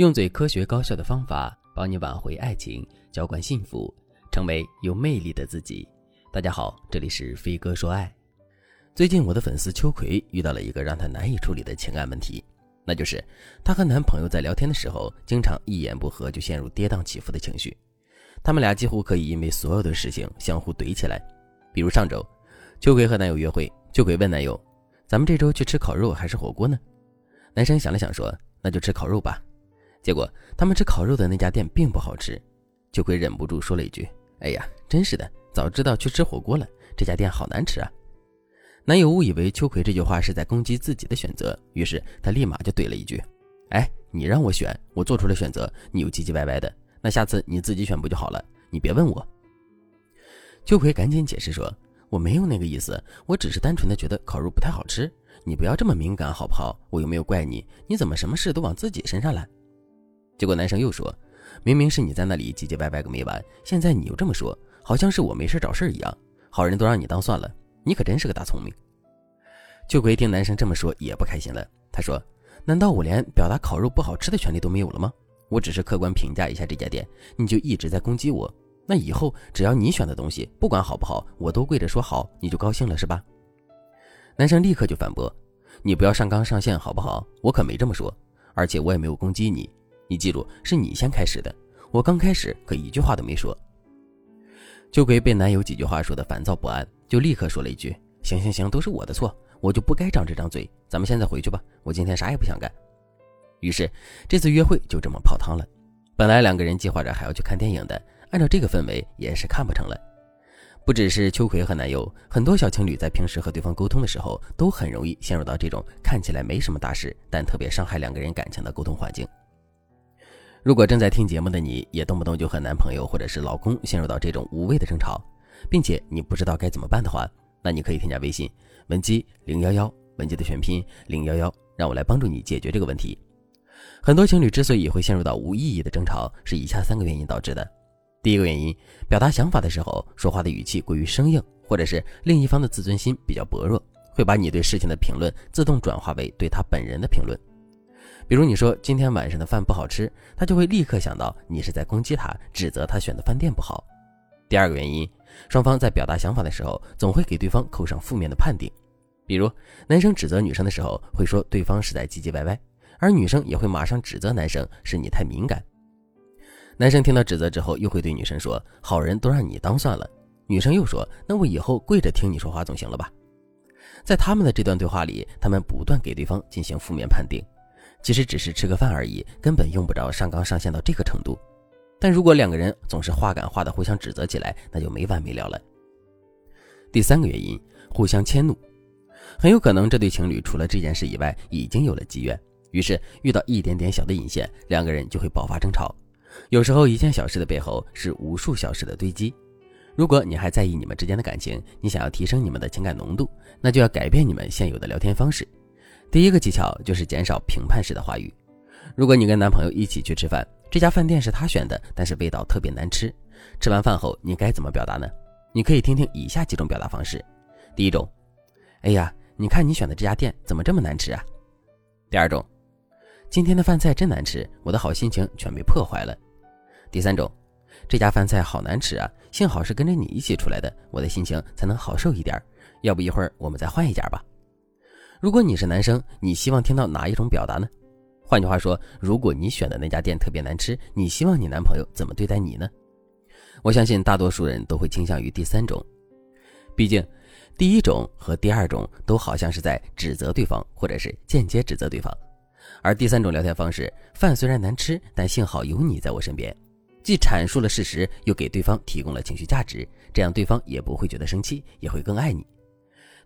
用最科学高效的方法帮你挽回爱情，浇灌幸福，成为有魅力的自己。大家好，这里是飞哥说爱。最近我的粉丝秋葵遇到了一个让她难以处理的情感问题，那就是她和男朋友在聊天的时候，经常一言不合就陷入跌宕起伏的情绪。他们俩几乎可以因为所有的事情相互怼起来。比如上周，秋葵和男友约会，秋葵问男友：“咱们这周去吃烤肉还是火锅呢？”男生想了想说：“那就吃烤肉吧。”结果他们吃烤肉的那家店并不好吃，秋葵忍不住说了一句：“哎呀，真是的，早知道去吃火锅了，这家店好难吃啊！”男友误以为秋葵这句话是在攻击自己的选择，于是他立马就怼了一句：“哎，你让我选，我做出了选择，你又唧唧歪歪的，那下次你自己选不就好了？你别问我。”秋葵赶紧解释说：“我没有那个意思，我只是单纯的觉得烤肉不太好吃，你不要这么敏感好不好？我又没有怪你，你怎么什么事都往自己身上揽？”结果男生又说：“明明是你在那里唧唧歪歪个没完，现在你又这么说，好像是我没事找事一样。好人都让你当算了，你可真是个大聪明。”秋葵听男生这么说也不开心了，他说：“难道我连表达烤肉不好吃的权利都没有了吗？我只是客观评价一下这家店，你就一直在攻击我。那以后只要你选的东西不管好不好，我都跪着说好，你就高兴了是吧？”男生立刻就反驳：“你不要上纲上线好不好？我可没这么说，而且我也没有攻击你。”你记住，是你先开始的，我刚开始可一句话都没说。秋葵被男友几句话说的烦躁不安，就立刻说了一句：“行行行，都是我的错，我就不该张这张嘴。咱们现在回去吧，我今天啥也不想干。”于是这次约会就这么泡汤了。本来两个人计划着还要去看电影的，按照这个氛围也是看不成了。不只是秋葵和男友，很多小情侣在平时和对方沟通的时候，都很容易陷入到这种看起来没什么大事，但特别伤害两个人感情的沟通环境。如果正在听节目的你也动不动就和男朋友或者是老公陷入到这种无谓的争吵，并且你不知道该怎么办的话，那你可以添加微信文姬零幺幺，文姬的全拼零幺幺，让我来帮助你解决这个问题。很多情侣之所以会陷入到无意义的争吵，是以下三个原因导致的。第一个原因，表达想法的时候说话的语气过于生硬，或者是另一方的自尊心比较薄弱，会把你对事情的评论自动转化为对他本人的评论。比如你说今天晚上的饭不好吃，他就会立刻想到你是在攻击他，指责他选的饭店不好。第二个原因，双方在表达想法的时候，总会给对方扣上负面的判定。比如男生指责女生的时候，会说对方是在唧唧歪歪，而女生也会马上指责男生是你太敏感。男生听到指责之后，又会对女生说好人都让你当算了。女生又说那我以后跪着听你说话总行了吧？在他们的这段对话里，他们不断给对方进行负面判定。其实只是吃个饭而已，根本用不着上纲上线到这个程度。但如果两个人总是话赶话的互相指责起来，那就没完没了了。第三个原因，互相迁怒，很有可能这对情侣除了这件事以外已经有了积怨，于是遇到一点点小的引线，两个人就会爆发争吵。有时候一件小事的背后是无数小事的堆积。如果你还在意你们之间的感情，你想要提升你们的情感浓度，那就要改变你们现有的聊天方式。第一个技巧就是减少评判式的话语。如果你跟男朋友一起去吃饭，这家饭店是他选的，但是味道特别难吃，吃完饭后你该怎么表达呢？你可以听听以下几种表达方式。第一种，哎呀，你看你选的这家店怎么这么难吃啊？第二种，今天的饭菜真难吃，我的好心情全被破坏了。第三种，这家饭菜好难吃啊，幸好是跟着你一起出来的，我的心情才能好受一点。要不一会儿我们再换一家吧。如果你是男生，你希望听到哪一种表达呢？换句话说，如果你选的那家店特别难吃，你希望你男朋友怎么对待你呢？我相信大多数人都会倾向于第三种，毕竟第一种和第二种都好像是在指责对方，或者是间接指责对方，而第三种聊天方式，饭虽然难吃，但幸好有你在我身边，既阐述了事实，又给对方提供了情绪价值，这样对方也不会觉得生气，也会更爱你。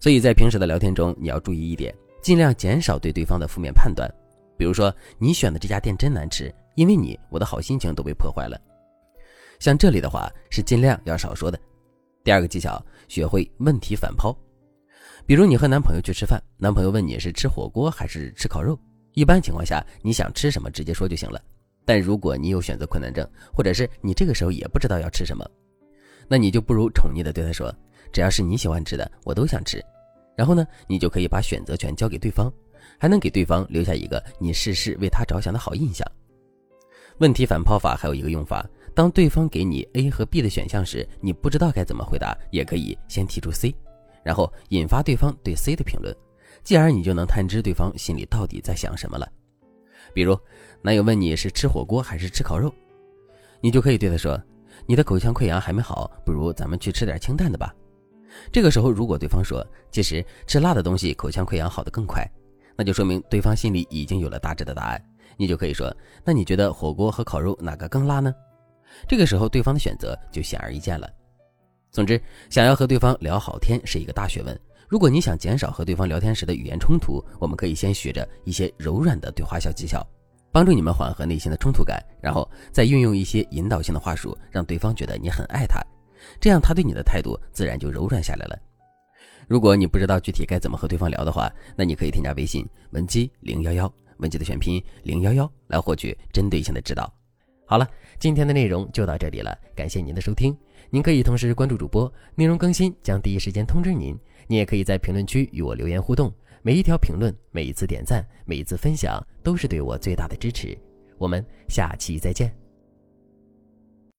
所以在平时的聊天中，你要注意一点，尽量减少对对方的负面判断。比如说，你选的这家店真难吃，因为你，我的好心情都被破坏了。像这里的话是尽量要少说的。第二个技巧，学会问题反抛。比如你和男朋友去吃饭，男朋友问你是吃火锅还是吃烤肉，一般情况下你想吃什么直接说就行了。但如果你有选择困难症，或者是你这个时候也不知道要吃什么，那你就不如宠溺的对他说：“只要是你喜欢吃的，我都想吃。”然后呢，你就可以把选择权交给对方，还能给对方留下一个你事事为他着想的好印象。问题反抛法还有一个用法，当对方给你 A 和 B 的选项时，你不知道该怎么回答，也可以先提出 C，然后引发对方对 C 的评论，继而你就能探知对方心里到底在想什么了。比如，男友问你是吃火锅还是吃烤肉，你就可以对他说：“你的口腔溃疡还没好，不如咱们去吃点清淡的吧。”这个时候，如果对方说：“其实吃辣的东西口腔溃疡好的更快”，那就说明对方心里已经有了大致的答案。你就可以说：“那你觉得火锅和烤肉哪个更辣呢？”这个时候，对方的选择就显而易见了。总之，想要和对方聊好天是一个大学问。如果你想减少和对方聊天时的语言冲突，我们可以先学着一些柔软的对话小技巧，帮助你们缓和内心的冲突感，然后再运用一些引导性的话术，让对方觉得你很爱他，这样他对你的态度自然就柔软下来了。如果你不知道具体该怎么和对方聊的话，那你可以添加微信文姬零幺幺，文姬的全拼零幺幺，来获取针对性的指导。好了，今天的内容就到这里了，感谢您的收听。您可以同时关注主播，内容更新将第一时间通知您。你也可以在评论区与我留言互动，每一条评论、每一次点赞、每一次分享，都是对我最大的支持。我们下期再见。